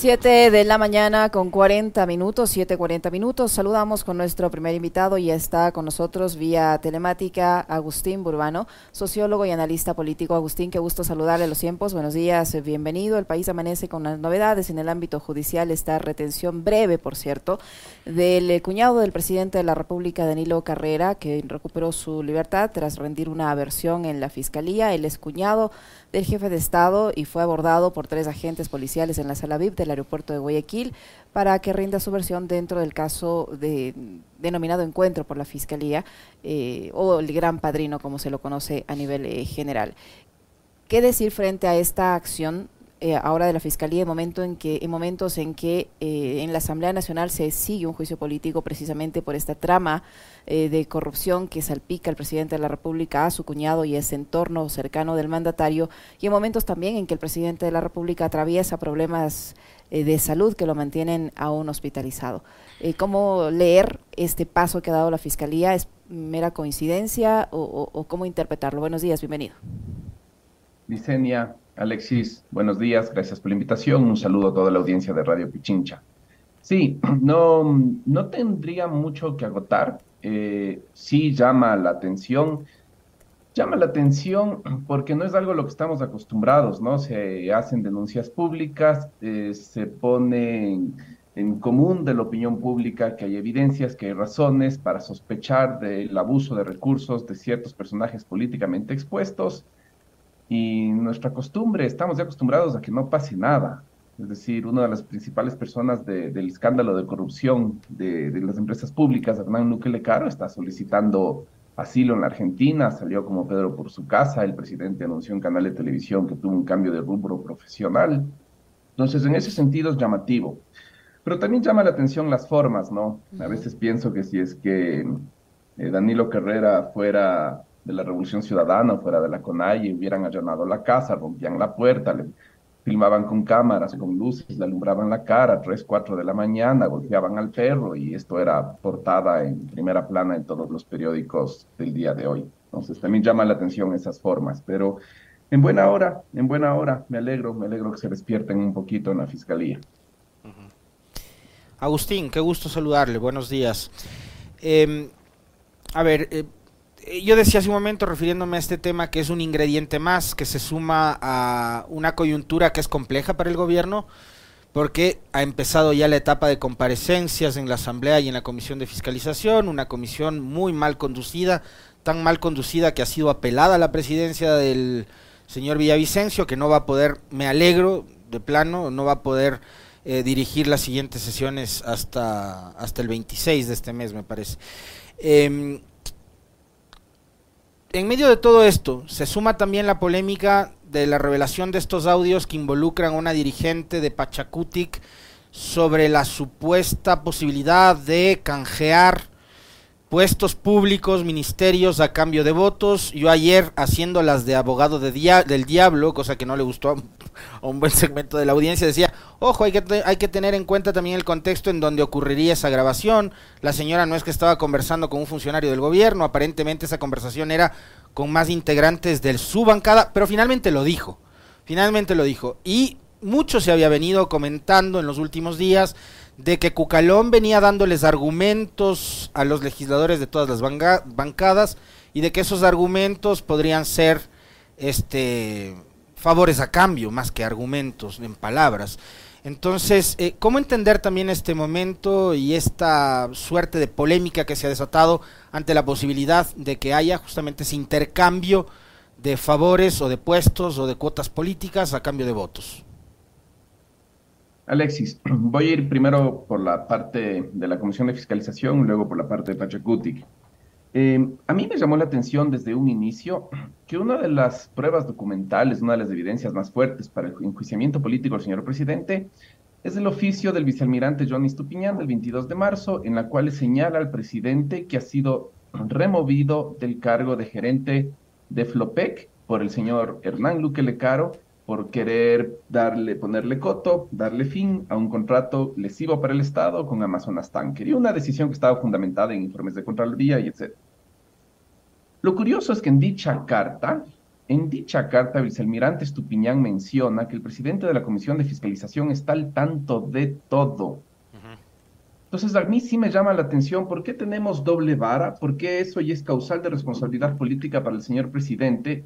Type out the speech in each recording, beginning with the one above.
7 de la mañana con 40 minutos, 7.40 minutos. Saludamos con nuestro primer invitado y está con nosotros vía telemática Agustín Burbano, sociólogo y analista político. Agustín, qué gusto saludarle los tiempos. Buenos días, bienvenido. El país amanece con las novedades en el ámbito judicial. Esta retención breve, por cierto, del eh, cuñado del presidente de la República, Danilo Carrera, que recuperó su libertad tras rendir una versión en la fiscalía. El excuñado del jefe de Estado y fue abordado por tres agentes policiales en la sala VIP del aeropuerto de Guayaquil para que rinda su versión dentro del caso de, denominado encuentro por la Fiscalía eh, o el gran padrino como se lo conoce a nivel eh, general. ¿Qué decir frente a esta acción eh, ahora de la Fiscalía en, momento en, que, en momentos en que eh, en la Asamblea Nacional se sigue un juicio político precisamente por esta trama eh, de corrupción que salpica al presidente de la República, a su cuñado y ese entorno cercano del mandatario, y en momentos también en que el presidente de la República atraviesa problemas de salud que lo mantienen aún hospitalizado. ¿Cómo leer este paso que ha dado la Fiscalía? ¿Es mera coincidencia o, o cómo interpretarlo? Buenos días, bienvenido. Vicenia, Alexis, buenos días, gracias por la invitación. Un saludo a toda la audiencia de Radio Pichincha. Sí, no, no tendría mucho que agotar. Eh, sí llama la atención. Llama la atención porque no es algo a lo que estamos acostumbrados, ¿no? Se hacen denuncias públicas, eh, se pone en común de la opinión pública que hay evidencias, que hay razones para sospechar del abuso de recursos de ciertos personajes políticamente expuestos y nuestra costumbre, estamos ya acostumbrados a que no pase nada. Es decir, una de las principales personas del escándalo de corrupción de, las empresas públicas, Hernán Nukele Caro, está solicitando asilo en la Argentina, salió como Pedro por su casa, el presidente anunció en canal de televisión que tuvo un cambio de rubro profesional. Entonces, en ese sentido es llamativo. Pero también llama la atención las formas, ¿no? A veces pienso que si es que eh, Danilo Carrera fuera de la Revolución Ciudadana fuera de la CONAI hubieran allanado la casa, rompían la puerta, le filmaban con cámaras, con luces, le alumbraban la cara, 3, 4 de la mañana, golpeaban al perro y esto era portada en primera plana en todos los periódicos del día de hoy. Entonces también llama la atención esas formas, pero en buena hora, en buena hora, me alegro, me alegro que se despierten un poquito en la fiscalía. Agustín, qué gusto saludarle, buenos días. Em, a ver, eh, eh, yo decía hace un momento, refiriéndome a este tema, que es un ingrediente más que se suma a una coyuntura que es compleja para el gobierno, porque ha empezado ya la etapa de comparecencias en la Asamblea y en la Comisión de Fiscalización, una comisión muy mal conducida, tan mal conducida que ha sido apelada a la presidencia del señor Villavicencio, que no va a poder, me alegro de plano, no va a poder eh, dirigir las siguientes sesiones hasta, hasta el 26 de este mes, me parece. Eh, en medio de todo esto, se suma también la polémica de la revelación de estos audios que involucran a una dirigente de Pachacutic sobre la supuesta posibilidad de canjear puestos públicos, ministerios a cambio de votos. Yo ayer haciendo las de abogado de del diablo, cosa que no le gustó un buen segmento de la audiencia, decía, ojo, hay que, hay que tener en cuenta también el contexto en donde ocurriría esa grabación. La señora no es que estaba conversando con un funcionario del gobierno, aparentemente esa conversación era con más integrantes de su bancada, pero finalmente lo dijo. Finalmente lo dijo. Y mucho se había venido comentando en los últimos días de que Cucalón venía dándoles argumentos a los legisladores de todas las bancadas y de que esos argumentos podrían ser este favores a cambio más que argumentos en palabras. Entonces, eh, ¿cómo entender también este momento y esta suerte de polémica que se ha desatado ante la posibilidad de que haya justamente ese intercambio de favores o de puestos o de cuotas políticas a cambio de votos? Alexis, voy a ir primero por la parte de la Comisión de Fiscalización, luego por la parte de Pachacutic. Eh, a mí me llamó la atención desde un inicio que una de las pruebas documentales, una de las evidencias más fuertes para el enjuiciamiento político del señor presidente, es el oficio del vicealmirante Johnny Stupiñán del 22 de marzo, en la cual señala al presidente que ha sido removido del cargo de gerente de Flopec por el señor Hernán Luque Lecaro por querer darle, ponerle coto, darle fin a un contrato lesivo para el Estado con Amazonas Tanker y una decisión que estaba fundamentada en informes de Contraloría y etc. Lo curioso es que en dicha carta, En dicha carta, el vicealmirante Estupiñán menciona que el presidente de la Comisión de Fiscalización está al tanto de todo. Entonces, a mí sí me llama la atención por qué tenemos doble vara, por qué eso ya es causal de responsabilidad política para el señor presidente,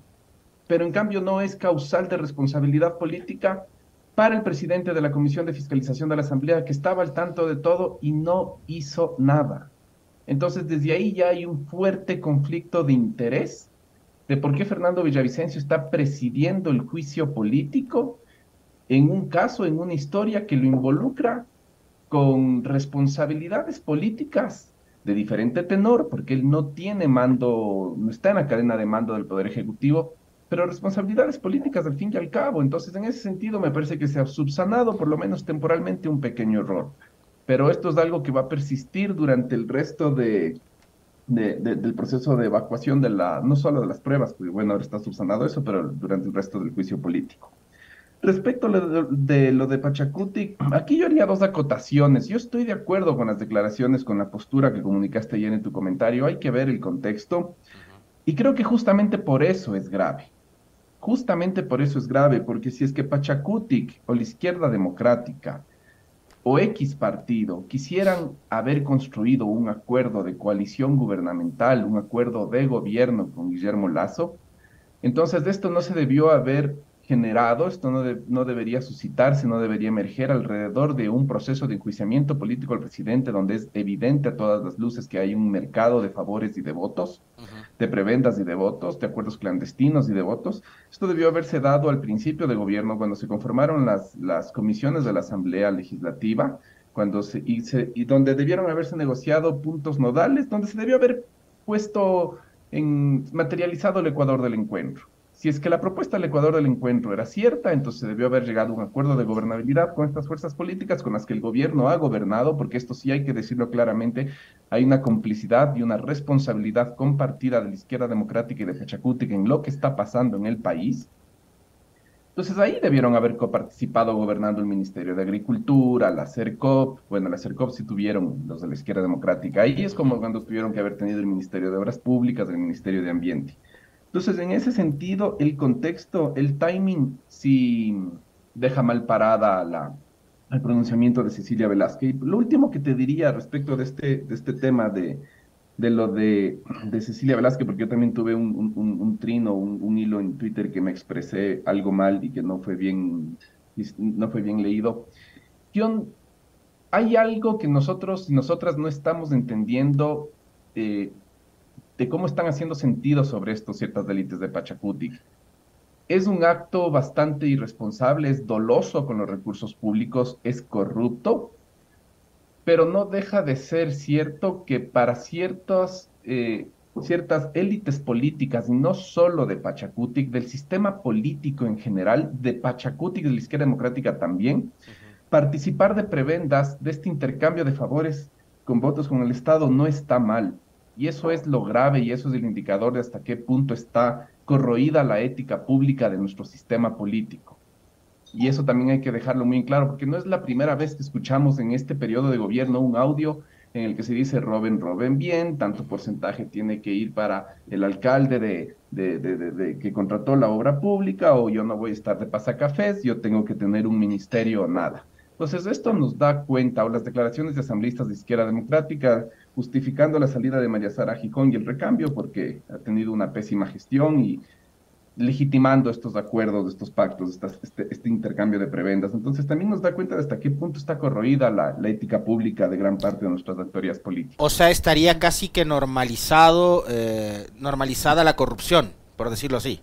pero en cambio no es causal de responsabilidad política para el presidente de la Comisión de Fiscalización de la Asamblea, que estaba al tanto de todo y no hizo nada. Entonces, desde ahí ya hay un fuerte conflicto de interés de por qué Fernando Villavicencio está presidiendo el juicio político en un caso, en una historia que lo involucra con responsabilidades políticas de diferente tenor, porque él no tiene mando, no está en la cadena de mando del Poder Ejecutivo, pero responsabilidades políticas al fin y al cabo. Entonces, en ese sentido, me parece que se ha subsanado, por lo menos temporalmente, un pequeño error. Pero esto es algo que va a persistir durante el resto de, del proceso de evacuación de la, no solo de las pruebas, porque bueno, ahora está subsanado eso, pero durante el resto del juicio político. Respecto a lo de, lo de Pachacuti, aquí yo haría dos acotaciones. Yo estoy de acuerdo con las declaraciones, con la postura que comunicaste ayer en tu comentario. Hay que ver el contexto. Y creo que justamente por eso es grave. Justamente por eso es grave, porque si es que Pachacutic o la izquierda democrática o X partido quisieran haber construido un acuerdo de coalición gubernamental, un acuerdo de gobierno con Guillermo Lazo, entonces de esto no se debió haber generado, esto no, no debería suscitarse, no debería emerger alrededor de un proceso de enjuiciamiento político al presidente donde es evidente a todas las luces que hay un mercado de favores y de votos, de prebendas y de votos, de acuerdos clandestinos y de votos. Esto debió haberse dado al principio de gobierno cuando se conformaron las, las comisiones de la Asamblea Legislativa, cuando se, y, y donde debieron haberse negociado puntos nodales, donde se debió haber puesto en materializado el Ecuador del encuentro. Si es que la propuesta del Ecuador del encuentro era cierta, entonces debió haber llegado a un acuerdo de gobernabilidad con estas fuerzas políticas con las que el gobierno ha gobernado, porque esto sí hay que decirlo claramente, hay una complicidad y una responsabilidad compartida de la izquierda democrática y de Pachacutic en lo que está pasando en el país. Entonces ahí debieron haber coparticipado gobernando el Ministerio de Agricultura, la CERCOP, bueno, la CERCOP sí tuvieron los de la izquierda democrática, ahí es como cuando tuvieron que haber tenido el Ministerio de Obras Públicas, el Ministerio de Ambiente. Entonces, en ese sentido, el contexto, el timing, sí deja mal parada la, el pronunciamiento de Cecilia Velázquez. Lo último que te diría respecto de este, este tema de, lo de, Cecilia Velázquez, porque yo también tuve un, un, un trino, un, hilo en Twitter que me expresé algo mal y que no fue bien, no fue bien leído. Hay algo que nosotros y nosotras no estamos entendiendo eh, de cómo están haciendo sentido sobre esto ciertas élites de Pachacuti. Es un acto bastante irresponsable, es doloso con los recursos públicos, es corrupto, pero no deja de ser cierto que para ciertas, eh, ciertas élites políticas, no solo de Pachacutic, del sistema político en general, de Pachacutic, de la izquierda democrática también, participar de prebendas, de este intercambio de favores con votos con el Estado no está mal. Y eso es lo grave y eso es el indicador de hasta qué punto está corroída la ética pública de nuestro sistema político. Y eso también hay que dejarlo muy claro, porque no es la primera vez que escuchamos en este periodo de gobierno un audio en el que se dice roben, roben bien, tanto porcentaje tiene que ir para el alcalde de, de, de, que contrató la obra pública, o yo no voy a estar de pasacafés, yo tengo que tener un ministerio o nada. Entonces, esto nos da cuenta, o las declaraciones de asambleístas de izquierda democrática justificando la salida de María Sara Gijón y el recambio, porque ha tenido una pésima gestión y legitimando estos acuerdos, estos pactos, este, este, intercambio de prebendas. Entonces también nos da cuenta de hasta qué punto está corroída la, ética pública de gran parte de nuestras autoridades políticas. O sea, estaría casi que normalizado, eh, normalizada la corrupción, por decirlo así.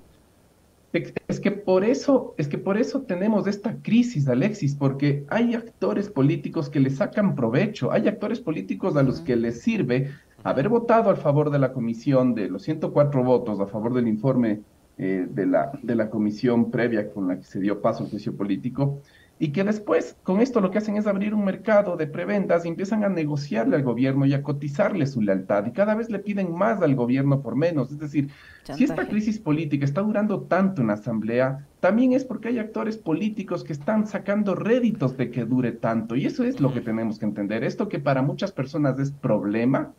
Es que por eso, es que por eso tenemos esta crisis, Alexis, porque hay actores políticos que le sacan provecho, hay actores políticos a los que les sirve haber votado a favor de la comisión de los 104 votos a favor del informe eh, de, la, de la comisión previa con la que se dio paso al juicio político, y que después con esto lo que hacen es abrir un mercado de prebendas y empiezan a negociarle al gobierno y a cotizarle su lealtad y cada vez le piden más al gobierno por menos. Es decir, si esta crisis política está durando tanto en la Asamblea, también es porque hay actores políticos que están sacando réditos de que dure tanto y eso es lo que tenemos que entender. Esto que para muchas personas es problema,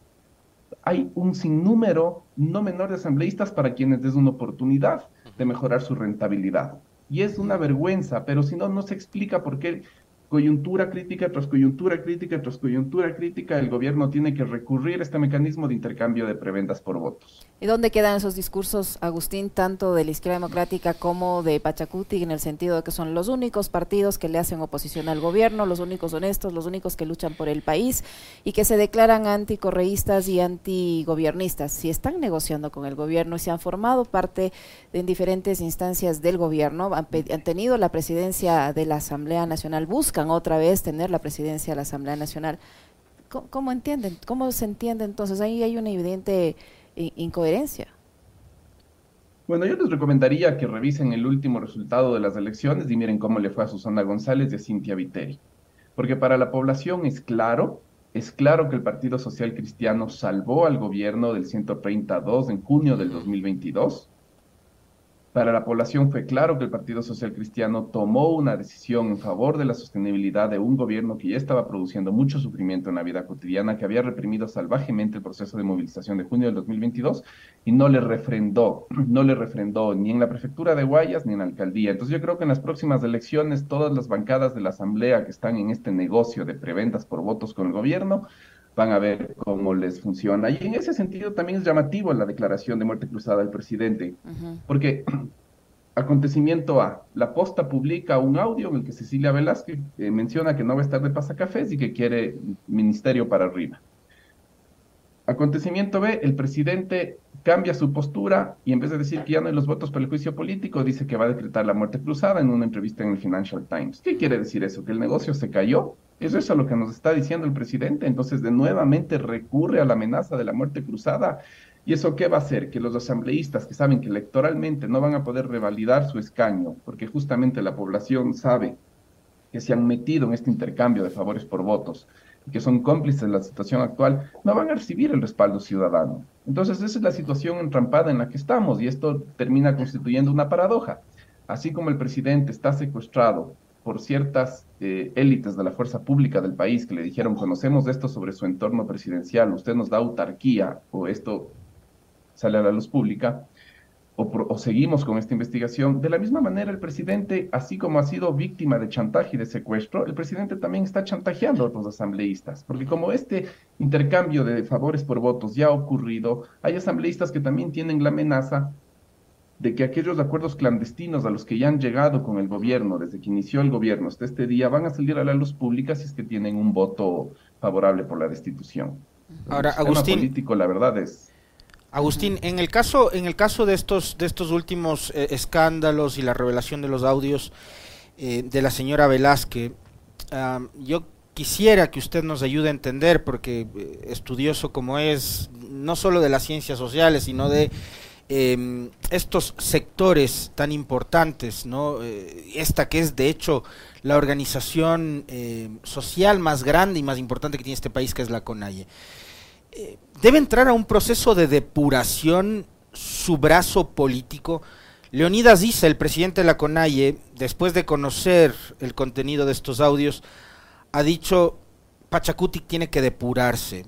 hay un sinnúmero no menor de asambleístas para quienes es una oportunidad de mejorar su rentabilidad. Y es una vergüenza, pero si no, no se explica por qué coyuntura crítica tras coyuntura crítica tras coyuntura crítica, el gobierno tiene que recurrir a este mecanismo de intercambio de prebendas por votos. ¿Y dónde quedan esos discursos, Agustín, tanto de la izquierda democrática como de Pachacuti, en el sentido de que son los únicos partidos que le hacen oposición al gobierno, los únicos honestos, los únicos que luchan por el país y que se declaran anticorreístas y antigobiernistas? Si están negociando con el gobierno y se han formado parte en diferentes instancias del gobierno, han, han tenido la presidencia de la Asamblea Nacional, buscan otra vez tener la presidencia de la Asamblea Nacional. ¿Cómo, entienden? ¿Cómo se entiende entonces? Ahí hay una evidente incoherencia. Bueno, yo les recomendaría que revisen el último resultado de las elecciones y miren cómo le fue a Susana González y a Cintia Viteri. Porque para la población es claro, es claro que el Partido Social Cristiano salvó al gobierno del 132 en junio del 2022 para la población fue claro que el Partido Social Cristiano tomó una decisión en favor de la sostenibilidad de un gobierno que ya estaba produciendo mucho sufrimiento en la vida cotidiana, que había reprimido salvajemente el proceso de movilización de junio del 2022 y no le refrendó, no le refrendó ni en la prefectura de Guayas ni en la alcaldía. Entonces yo creo que en las próximas elecciones todas las bancadas de la asamblea que están en este negocio de preventas por votos con el gobierno van a ver cómo les funciona. Y en ese sentido también es llamativo la declaración de muerte cruzada del presidente, porque acontecimiento A, la posta publica un audio en el que Cecilia Velázquez eh, menciona que no va a estar de pasacafés y que quiere ministerio para arriba. Acontecimiento B, el presidente cambia su postura y en vez de decir que ya no hay los votos para el juicio político, dice que va a decretar la muerte cruzada en una entrevista en el Financial Times. ¿Qué quiere decir eso? ¿Que el negocio se cayó? ¿Es eso lo que nos está diciendo el presidente? Entonces, de nuevamente recurre a la amenaza de la muerte cruzada. ¿Y eso qué va a hacer? Que los asambleístas que saben que electoralmente no van a poder revalidar su escaño, porque justamente la población sabe que se han metido en este intercambio de favores por votos, que son cómplices de la situación actual, no van a recibir el respaldo ciudadano. Entonces, esa es la situación entrampada en la que estamos y esto termina constituyendo una paradoja. Así como el presidente está secuestrado por ciertas eh, élites de la fuerza pública del país que le dijeron, conocemos esto sobre su entorno presidencial, usted nos da autarquía o esto sale a la luz pública, o, seguimos con esta investigación. De la misma manera, el presidente, así como ha sido víctima de chantaje y de secuestro, el presidente también está chantajeando a otros asambleístas, porque como este intercambio de favores por votos ya ha ocurrido, hay asambleístas que también tienen la amenaza de que aquellos acuerdos clandestinos a los que ya han llegado con el gobierno desde que inició el gobierno hasta este día van a salir a la luz pública si es que tienen un voto favorable por la destitución. Ahora, el Agustín, político, la verdad es Agustín, en el caso, en el caso de estos, de estos últimos eh, escándalos y la revelación de los audios eh, de la señora Velázquez, yo quisiera que usted nos ayude a entender, porque eh, estudioso como es, no solo de las ciencias sociales, sino de em, estos sectores tan importantes, ¿no? esta que es de hecho la organización social más grande y más importante que tiene este país, que es la CONAIE debe entrar a un proceso de depuración su brazo político. Leonidas dice, el presidente de la CONAIE, después de conocer el contenido de estos audios, ha dicho, Pachacuti tiene que depurarse.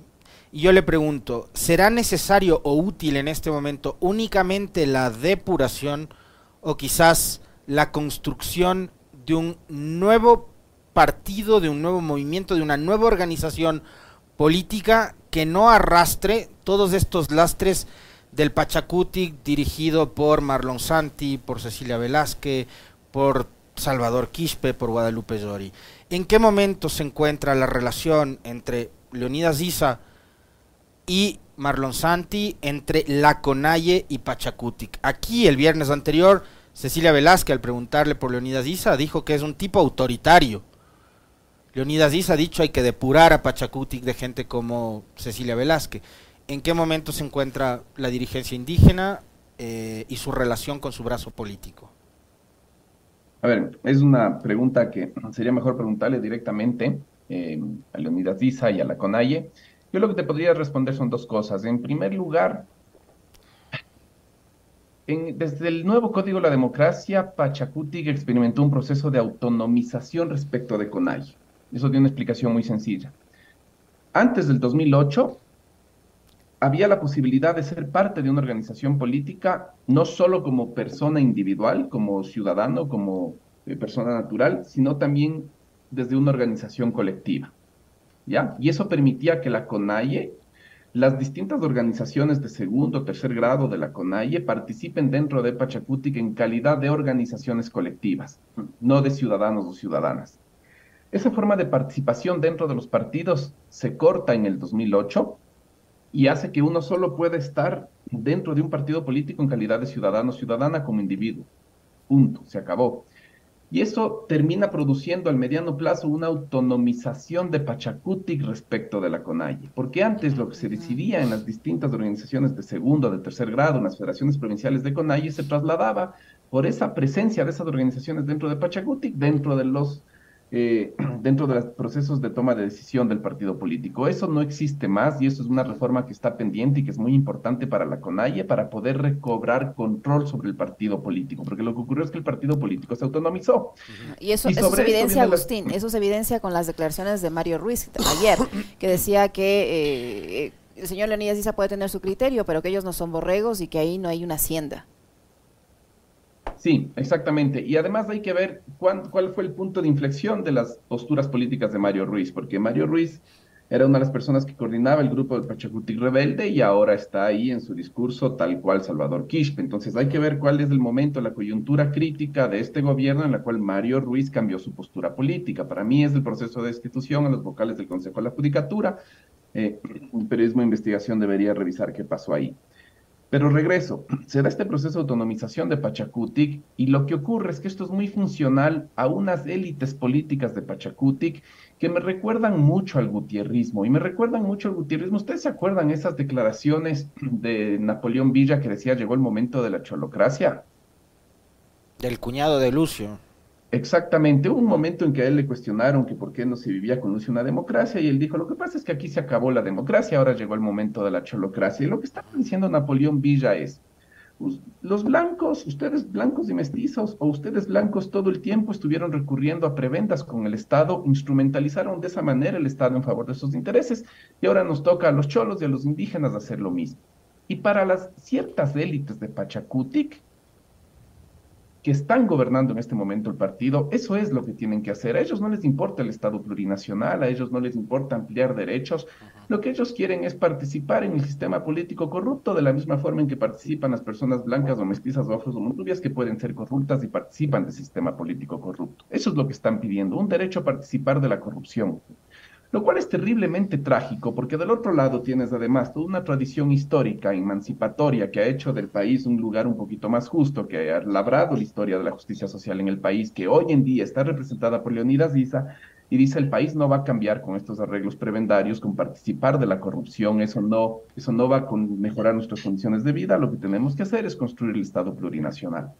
Y yo le pregunto, ¿será necesario o útil en este momento únicamente la depuración o quizás la construcción de un nuevo partido, de un nuevo movimiento, de una nueva organización política que no arrastre todos estos lastres del Pachacuti dirigido por Marlon Santi, por Cecilia Velázquez, por Salvador Quispe, por Guadalupe Llori. ¿En qué momento se encuentra la relación entre Leonidas Isa y Marlon Santi, entre La Conalle y Pachacuti? Aquí el viernes anterior, Cecilia Velázquez, al preguntarle por Leonidas Isa, dijo que es un tipo autoritario Leonidas Díaz ha dicho hay que depurar a Pachacutic de gente como Cecilia Velázquez. ¿En qué momento se encuentra la dirigencia indígena eh, y su relación con su brazo político? A ver, es una pregunta que sería mejor preguntarle directamente eh, a Leonidas Díaz y a la CONAIE. Yo lo que te podría responder son dos cosas. En primer lugar, desde el nuevo Código de la Democracia, Pachacutic experimentó un proceso de autonomización respecto de CONAIE. Eso tiene una explicación muy sencilla. Antes del 2008, había la posibilidad de ser parte de una organización política, no solo como persona individual, como ciudadano, como eh, persona natural, sino también desde una organización colectiva. ¿Ya? Y eso permitía que la CONAIE, las distintas organizaciones de segundo o tercer grado de la CONAIE participen dentro de Pachacutic en calidad de organizaciones colectivas, no de ciudadanos o ciudadanas. Esa forma de participación dentro de los partidos se corta en el 2008 y hace que uno solo pueda estar dentro de un partido político en calidad de ciudadano ciudadana como individuo. Punto, se acabó. Y eso termina produciendo al mediano plazo una autonomización de Pachacutic respecto de la CONAIE, porque antes lo que se decidía en las distintas organizaciones de segundo, de tercer grado, en las federaciones provinciales de CONAIE, se trasladaba por esa presencia de esas organizaciones dentro de Pachacutic, dentro de los eh, dentro de los procesos de toma de decisión del partido político. Eso no existe más y eso es una reforma que está pendiente y que es muy importante para la CONAIE para poder recobrar control sobre el partido político, porque lo que ocurrió es que el partido político se autonomizó. Y eso, eso es evidencia, Agustín, eso es evidencia con las declaraciones de Mario Ruiz ayer, que decía que eh, el señor Leonidas Isa puede tener su criterio, pero que ellos no son borregos y que ahí no hay una hacienda. Sí, exactamente. Y además hay que ver cuál fue el punto de inflexión de las posturas políticas de Mario Ruiz, porque Mario Ruiz era una de las personas que coordinaba el grupo del Pachacutic Rebelde y ahora está ahí en su discurso tal cual Salvador Quispe. Entonces hay que ver cuál es el momento, la coyuntura crítica de este gobierno en la cual Mario Ruiz cambió su postura política. Para mí es el proceso de destitución a los vocales del Consejo de la Judicatura. Eh, un periodismo de investigación debería revisar qué pasó ahí. Pero regreso, se da este proceso de autonomización de Pachacutic y lo que ocurre es que esto es muy funcional a unas élites políticas de Pachacutic que me recuerdan mucho al gutierrismo y me recuerdan mucho al gutierrismo. ¿Ustedes se acuerdan esas declaraciones de Napoleón Villa que decía llegó el momento de la cholocracia? Del cuñado de Lucio. Exactamente, hubo un momento en que a él le cuestionaron que por qué no se vivía con una democracia y él dijo, lo que pasa es que aquí se acabó la democracia, ahora llegó el momento de la cholocracia. Y lo que está diciendo Napoleón Villa es, los blancos, ustedes blancos y mestizos, o ustedes blancos todo el tiempo estuvieron recurriendo a prebendas con el Estado, instrumentalizaron de esa manera el Estado en favor de sus intereses, y ahora nos toca a los cholos y a los indígenas hacer lo mismo. Y para las ciertas élites de Pachacutic, que están gobernando en este momento el partido, eso es lo que tienen que hacer. A ellos no les importa el Estado plurinacional, a ellos no les importa ampliar derechos. Lo que ellos quieren es participar en el sistema político corrupto de la misma forma en que participan las personas blancas o mestizas o afros o rubias que pueden ser corruptas y participan del sistema político corrupto. Eso es lo que están pidiendo, un derecho a participar de la corrupción lo cual es terriblemente trágico, porque del otro lado tienes además toda una tradición histórica, emancipatoria, que ha hecho del país un lugar un poquito más justo, que ha labrado la historia de la justicia social en el país, que hoy en día está representada por Leonidas Diza, y dice el país no va a cambiar con estos arreglos prebendarios, con participar de la corrupción, eso no, eso no va a mejorar nuestras condiciones de vida, lo que tenemos que hacer es construir el Estado plurinacional.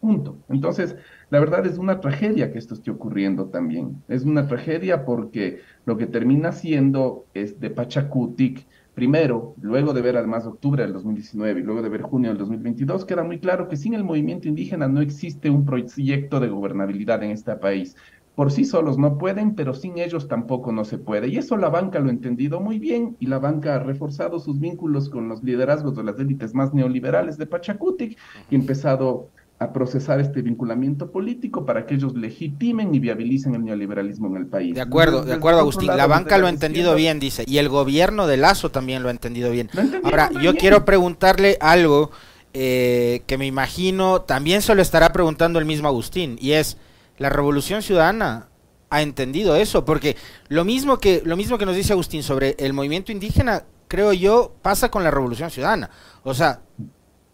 Punto. Entonces, la verdad es una tragedia que esto esté ocurriendo también. Es una tragedia porque lo que termina siendo es de Pachacutic, primero, luego de ver además octubre del 2019 y luego de ver junio del 2022, queda muy claro que sin el movimiento indígena no existe un proyecto de gobernabilidad en este país. Por sí solos no pueden, pero sin ellos tampoco no se puede. Y eso la banca lo ha entendido muy bien y la banca ha reforzado sus vínculos con los liderazgos de las élites más neoliberales de Pachacutic y ha empezado a procesar este vinculamiento político para que ellos legitimen y viabilicen el neoliberalismo en el país. De acuerdo, de acuerdo, Agustín. La banca lo ha entendido bien, dice, y el gobierno de Lazo también lo ha entendido bien. Ahora, yo quiero preguntarle algo eh, que me imagino también se lo estará preguntando el mismo Agustín, y es, ¿la revolución ciudadana ha entendido eso? Porque lo mismo que, lo mismo que nos dice Agustín sobre el movimiento indígena, creo yo, pasa con la revolución ciudadana. O sea,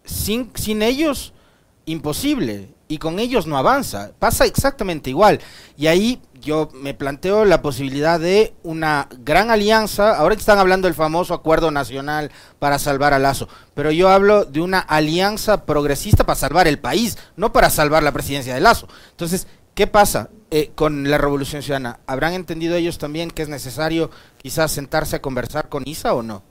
sin, sin ellos imposible y con ellos no avanza. Pasa exactamente igual. Y ahí yo me planteo la posibilidad de una gran alianza. Ahora están hablando del famoso acuerdo nacional para salvar a Lazo, pero yo hablo de una alianza progresista para salvar el país, no para salvar la presidencia de Lazo. Entonces, ¿qué pasa eh, con la Revolución Ciudadana? ¿Habrán entendido ellos también que es necesario quizás sentarse a conversar con ISA o no?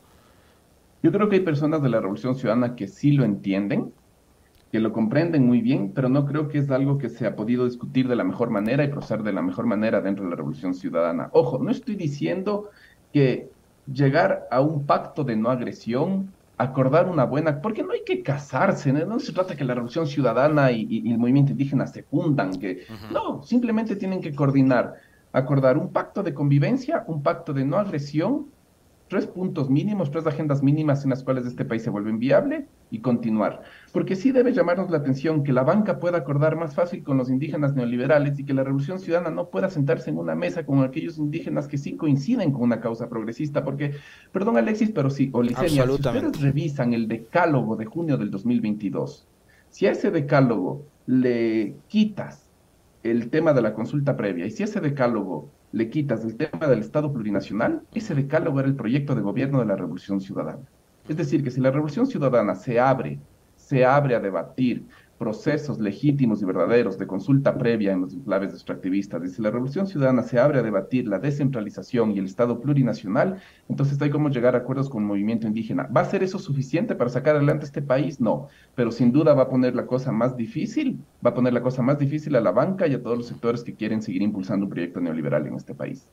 Yo creo que hay personas de la Revolución Ciudadana que sí lo entienden, que lo comprenden muy bien, pero no creo que es algo que se ha podido discutir de la mejor manera y proceder de la mejor manera dentro de la Revolución Ciudadana. Ojo, no estoy diciendo que llegar a un pacto de no agresión, acordar una buena, porque no hay que casarse, no, se trata que la revolución ciudadana y, el movimiento indígena se fundan, que no, simplemente tienen que coordinar, acordar un pacto de convivencia, un pacto de no agresión tres puntos mínimos, tres agendas mínimas en las cuales este país se vuelve inviable y continuar. Porque sí debe llamarnos la atención que la banca pueda acordar más fácil con los indígenas neoliberales y que la revolución ciudadana no pueda sentarse en una mesa con aquellos indígenas que sí coinciden con una causa progresista. Porque, perdón Alexis, pero sí, o si ustedes revisan el decálogo de junio del 2022, si a ese decálogo le quitas el tema de la consulta previa y si ese decálogo le quitas el tema del Estado plurinacional, ese decálogo era el proyecto de gobierno de la Revolución Ciudadana. Es decir, que si la Revolución Ciudadana se abre, se abre a debatir procesos legítimos y verdaderos de consulta previa en los enclaves extractivistas, y si la Revolución Ciudadana se abre a debatir la descentralización y el Estado plurinacional, entonces hay como llegar a acuerdos con el movimiento indígena. ¿Va a ser eso suficiente para sacar adelante este país? No, pero sin duda va a poner la cosa más difícil, va a poner la cosa más difícil a la banca y a todos los sectores que quieren seguir impulsando un proyecto neoliberal en este país.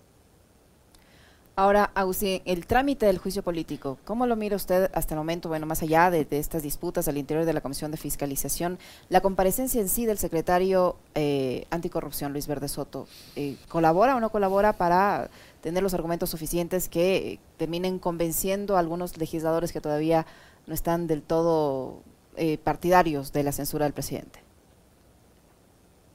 Ahora, Agustín, el trámite del juicio político, ¿cómo lo mira usted hasta el momento? Bueno, más allá de, estas disputas al interior de la Comisión de Fiscalización, la comparecencia en sí del secretario eh, anticorrupción, Luis Verde Soto, eh, ¿colabora o no colabora para tener los argumentos suficientes que terminen convenciendo a algunos legisladores que todavía no están del todo eh, partidarios de la censura del presidente?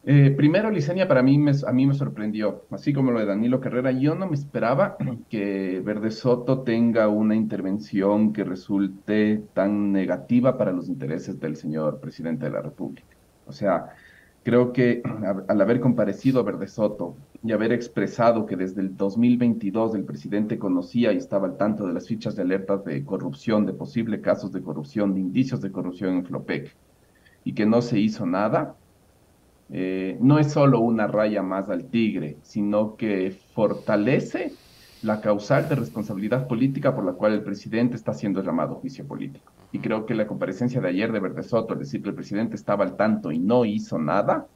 Eh, primero, Licenia, para mí me, a mí me sorprendió, así como lo de Danilo Carrera. Yo no me esperaba que Verde Soto tenga una intervención que resulte tan negativa para los intereses del señor presidente de la República. O sea, creo que al haber comparecido a Verde Soto y haber expresado que desde el 2022 el presidente conocía y estaba al tanto de las fichas de alertas de corrupción, de posibles casos de corrupción, de indicios de corrupción en Flopec, y que no se hizo nada, eh, no es solo una raya más al tigre, sino que fortalece la causal de responsabilidad política por la cual el presidente está siendo llamado juicio político. Y creo que la comparecencia de ayer de Verde Soto, al decir que el presidente estaba al tanto y no hizo nada,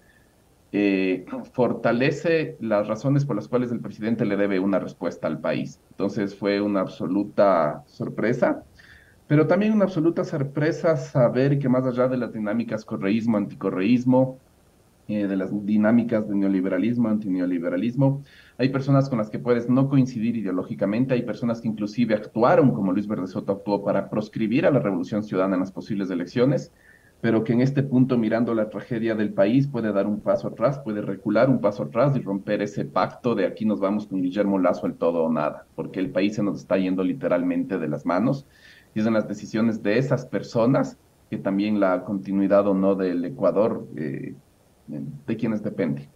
eh, fortalece las razones por las cuales el presidente le debe una respuesta al país. Entonces fue una absoluta sorpresa, pero también una absoluta sorpresa saber que más allá de las dinámicas correísmo, anticorreísmo, eh, de las dinámicas de neoliberalismo, antineoliberalismo. Hay personas con las que puedes no coincidir ideológicamente, hay personas que inclusive actuaron como Luis Verde actuó para proscribir a la revolución ciudadana en las posibles elecciones, pero que en este punto, mirando la tragedia del país, puede dar un paso atrás, puede recular un paso atrás y romper ese pacto de aquí nos vamos con Guillermo Lazo el todo o nada, porque el país se nos está yendo literalmente de las manos y es en las decisiones de esas personas que también la continuidad o no del Ecuador eh, de quienes depende.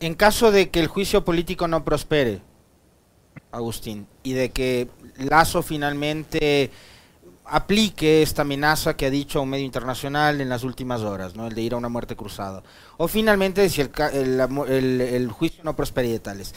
En caso de que el juicio político no prospere, Agustín, y de que Lazo finalmente aplique esta amenaza que ha dicho a un medio internacional en las últimas horas, ¿no? el de ir a una muerte cruzada. O finalmente, si el, juicio no prospere de tales.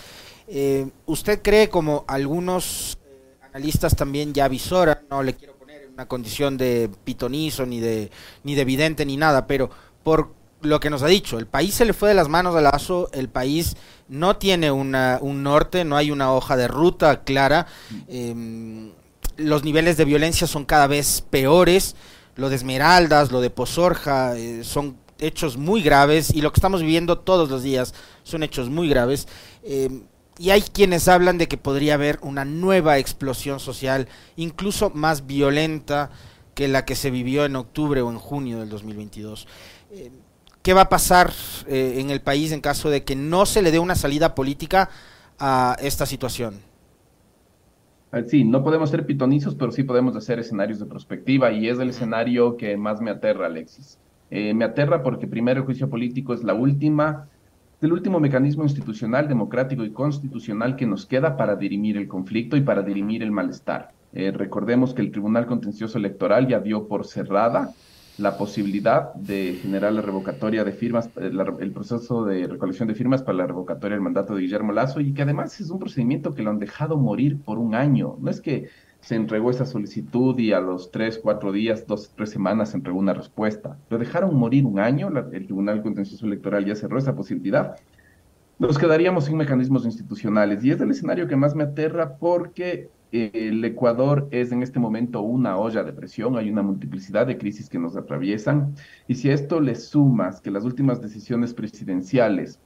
Eh, ¿Usted cree, como algunos eh, analistas también ya avisoran, no le quiero poner en una condición de pitonizo, ni de, ni de evidente, ni nada, pero por lo que nos ha dicho, el país se le fue de las manos a Lazo, el país no tiene una, un norte, no hay una hoja de ruta clara, em, los niveles de violencia son cada vez peores, lo de Esmeraldas, lo de Pozorja, eh, son hechos muy graves y lo que estamos viviendo todos los días son hechos muy graves. Em, y hay quienes hablan de que podría haber una nueva explosión social, incluso más violenta que la que se vivió en octubre o en junio del 2022 qué va a pasar eh, en el país en caso de que no se le dé una salida política a esta situación. Ah, sí, no podemos ser pitonizos, pero sí podemos hacer escenarios de perspectiva y es el escenario que más me aterra, Alexis. Eh, me aterra porque primero el juicio político es la última, el último mecanismo institucional, democrático y constitucional que nos queda para dirimir el conflicto y para dirimir el malestar. Eh, recordemos que el Tribunal Contencioso Electoral ya dio por cerrada la posibilidad de generar la revocatoria de firmas, eh, el, proceso de recolección de firmas para la revocatoria del mandato de Guillermo Lazo y que además es un procedimiento que lo han dejado morir por un año. No es que se entregó esa solicitud y a los tres, cuatro días, dos, tres semanas se entregó una respuesta. Lo dejaron morir un año, el Tribunal Contencioso Electoral ya cerró esa posibilidad. nos quedaríamos sin mecanismos institucionales. Y es el escenario que más me aterra porque el Ecuador es en este momento una olla de presión, hay una multiplicidad de crisis que nos atraviesan. Y si a esto le sumas que las últimas decisiones presidenciales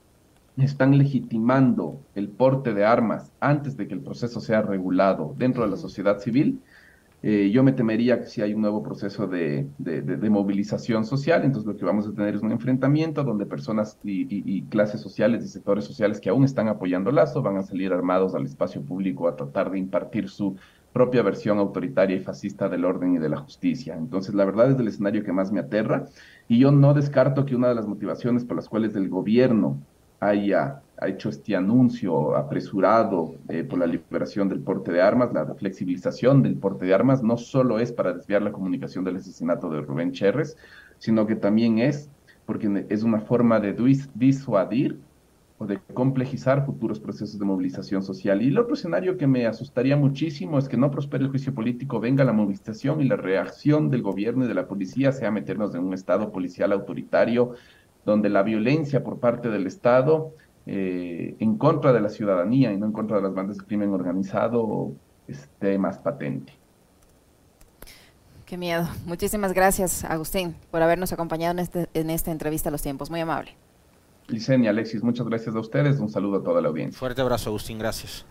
están legitimando el porte de armas antes de que el proceso sea regulado dentro de la sociedad civil, eh, yo me temería que si hay un nuevo proceso de, de, movilización social, entonces lo que vamos a tener es un enfrentamiento donde personas y, clases sociales y sectores sociales que aún están apoyando Lazo van a salir armados al espacio público a tratar de impartir su propia versión autoritaria y fascista del orden y de la justicia. Entonces, la verdad es el escenario que más me aterra y yo no descarto que una de las motivaciones por las cuales el gobierno haya ha hecho este anuncio apresurado eh, por la liberación del porte de armas, la flexibilización del porte de armas, no solo es para desviar la comunicación del asesinato de Rubén Cherres, sino que también es porque es una forma de disuadir o de complejizar futuros procesos de movilización social. Y el otro escenario que me asustaría muchísimo es que no prospere el juicio político, venga la movilización y la reacción del gobierno y de la policía sea meternos en un estado policial autoritario, donde la violencia por parte del Estado eh, en contra de la ciudadanía y no en contra de las bandas de crimen organizado esté más patente. Qué miedo. Muchísimas gracias, Agustín, por habernos acompañado en, este, en esta entrevista a los tiempos. Muy amable. Licenia, Alexis, muchas gracias a ustedes. Un saludo a toda la audiencia. Fuerte abrazo, Agustín. Gracias.